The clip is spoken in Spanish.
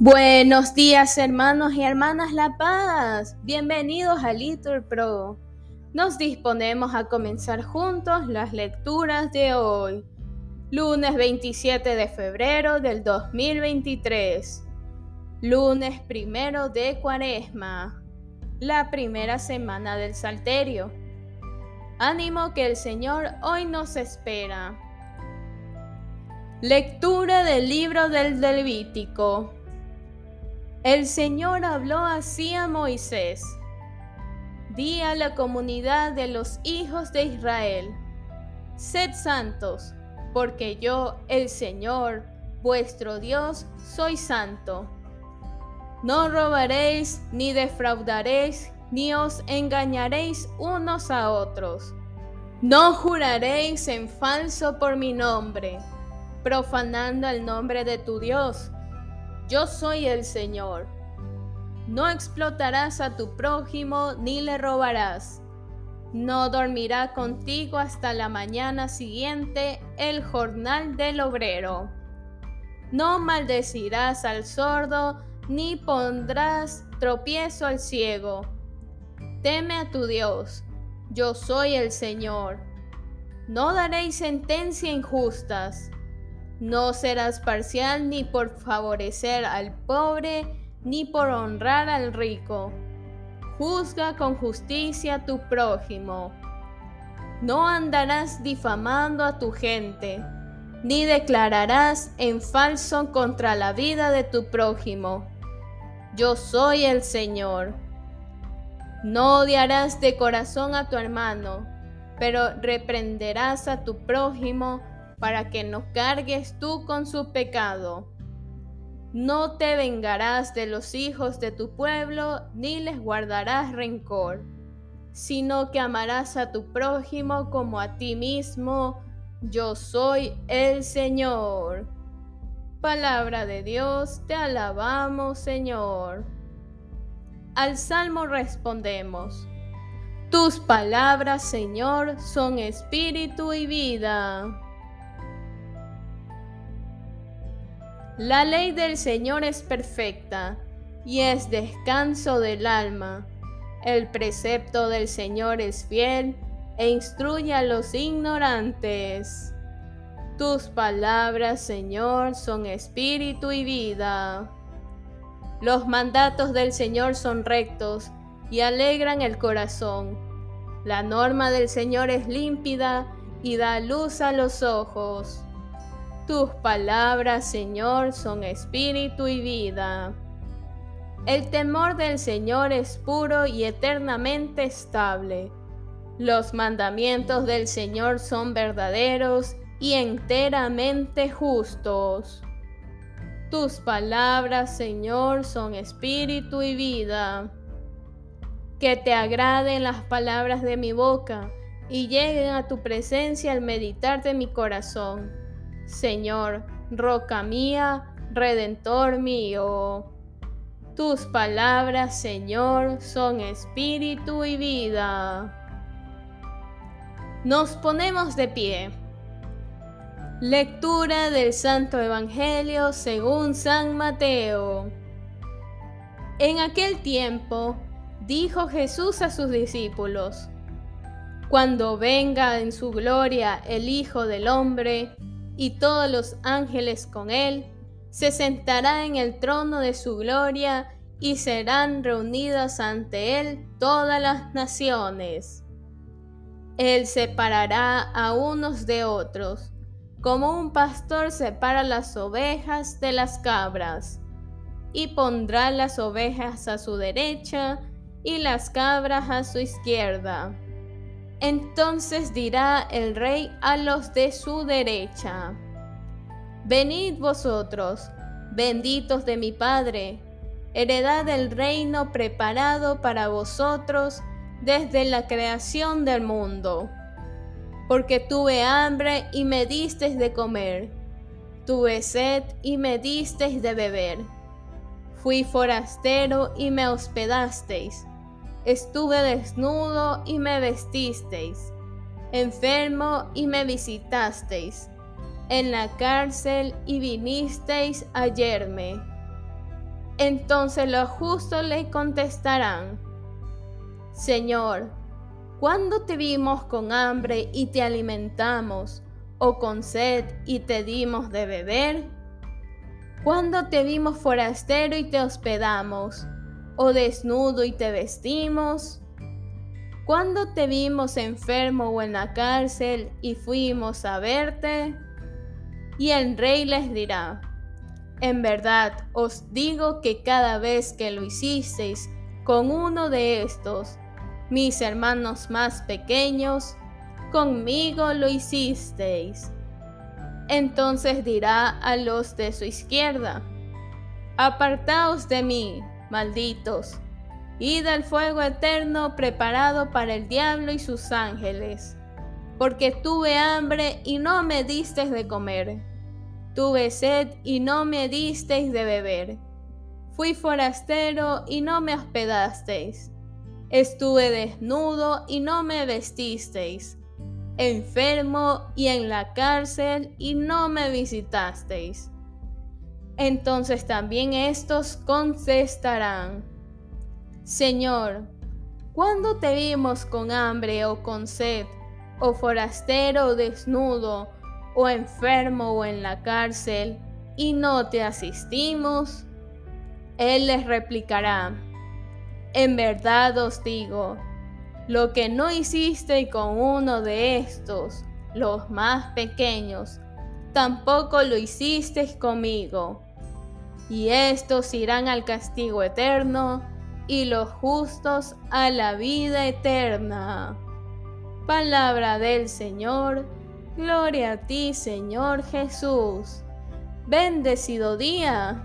Buenos días hermanos y hermanas La Paz, bienvenidos a Little Pro. Nos disponemos a comenzar juntos las lecturas de hoy, lunes 27 de febrero del 2023, lunes primero de Cuaresma, la primera semana del Salterio. Ánimo que el Señor hoy nos espera. Lectura del libro del Levítico. El Señor habló así a Moisés. Di a la comunidad de los hijos de Israel, sed santos, porque yo, el Señor, vuestro Dios, soy santo. No robaréis, ni defraudaréis, ni os engañaréis unos a otros. No juraréis en falso por mi nombre, profanando el nombre de tu Dios yo soy el Señor. No explotarás a tu prójimo ni le robarás. No dormirá contigo hasta la mañana siguiente el jornal del obrero. No maldecirás al sordo ni pondrás tropiezo al ciego. Teme a tu Dios, yo soy el Señor. No daréis sentencia injustas no serás parcial ni por favorecer al pobre, ni por honrar al rico. Juzga con justicia a tu prójimo. No andarás difamando a tu gente, ni declararás en falso contra la vida de tu prójimo. Yo soy el Señor. No odiarás de corazón a tu hermano, pero reprenderás a tu prójimo para que no cargues tú con su pecado. No te vengarás de los hijos de tu pueblo, ni les guardarás rencor, sino que amarás a tu prójimo como a ti mismo. Yo soy el Señor. Palabra de Dios, te alabamos Señor. Al salmo respondemos. Tus palabras, Señor, son espíritu y vida. La ley del Señor es perfecta y es descanso del alma. El precepto del Señor es fiel e instruye a los ignorantes. Tus palabras, Señor, son espíritu y vida. Los mandatos del Señor son rectos y alegran el corazón. La norma del Señor es límpida y da luz a los ojos. Tus palabras, Señor, son espíritu y vida. El temor del Señor es puro y eternamente estable. Los mandamientos del Señor son verdaderos y enteramente justos. Tus palabras, Señor, son espíritu y vida. Que te agraden las palabras de mi boca y lleguen a tu presencia al meditar de mi corazón Señor, roca mía, redentor mío. Tus palabras, Señor, son espíritu y vida. Nos ponemos de pie. Lectura del Santo Evangelio según San Mateo. En aquel tiempo dijo Jesús a sus discípulos, Cuando venga en su gloria el Hijo del Hombre, y todos los ángeles con él, se sentará en el trono de su gloria y serán reunidas ante él todas las naciones. Él separará a unos de otros, como un pastor separa las ovejas de las cabras, y pondrá las ovejas a su derecha y las cabras a su izquierda. Entonces dirá el rey a los de su derecha, Venid vosotros, benditos de mi Padre, heredad del reino preparado para vosotros desde la creación del mundo. Porque tuve hambre y me disteis de comer, tuve sed y me disteis de beber, fui forastero y me hospedasteis Estuve desnudo y me vestisteis, enfermo y me visitasteis, en la cárcel y vinisteis a hallarme. Entonces los justos le contestarán, Señor, ¿cuándo te vimos con hambre y te alimentamos, o con sed y te dimos de beber? ¿Cuándo te vimos forastero y te hospedamos, o desnudo y te vestimos? ¿Cuándo te vimos enfermo o en la cárcel y fuimos a verte? Y el rey les dirá, en verdad os digo que cada vez que lo hicisteis con uno de estos, mis hermanos más pequeños, conmigo lo hicisteis. Entonces dirá a los de su izquierda, Apartaos de mí, malditos, id al fuego eterno preparado para el diablo y sus ángeles, porque tuve hambre y no me disteis de comer, tuve sed y no me disteis de beber, fui forastero y no me hospedasteis, estuve desnudo y no me vestisteis. Enfermo y en la cárcel y no me visitasteis. Entonces también estos contestarán, Señor, ¿cuándo te vimos con hambre o con sed, o forastero o desnudo, o enfermo o en la cárcel, y no te asistimos? Él les replicará, en verdad os digo, lo que no hiciste con uno de estos, los más pequeños, tampoco lo hiciste conmigo. Y estos irán al castigo eterno, y los justos a la vida eterna. Palabra del Señor, gloria a ti Señor Jesús. Bendecido día.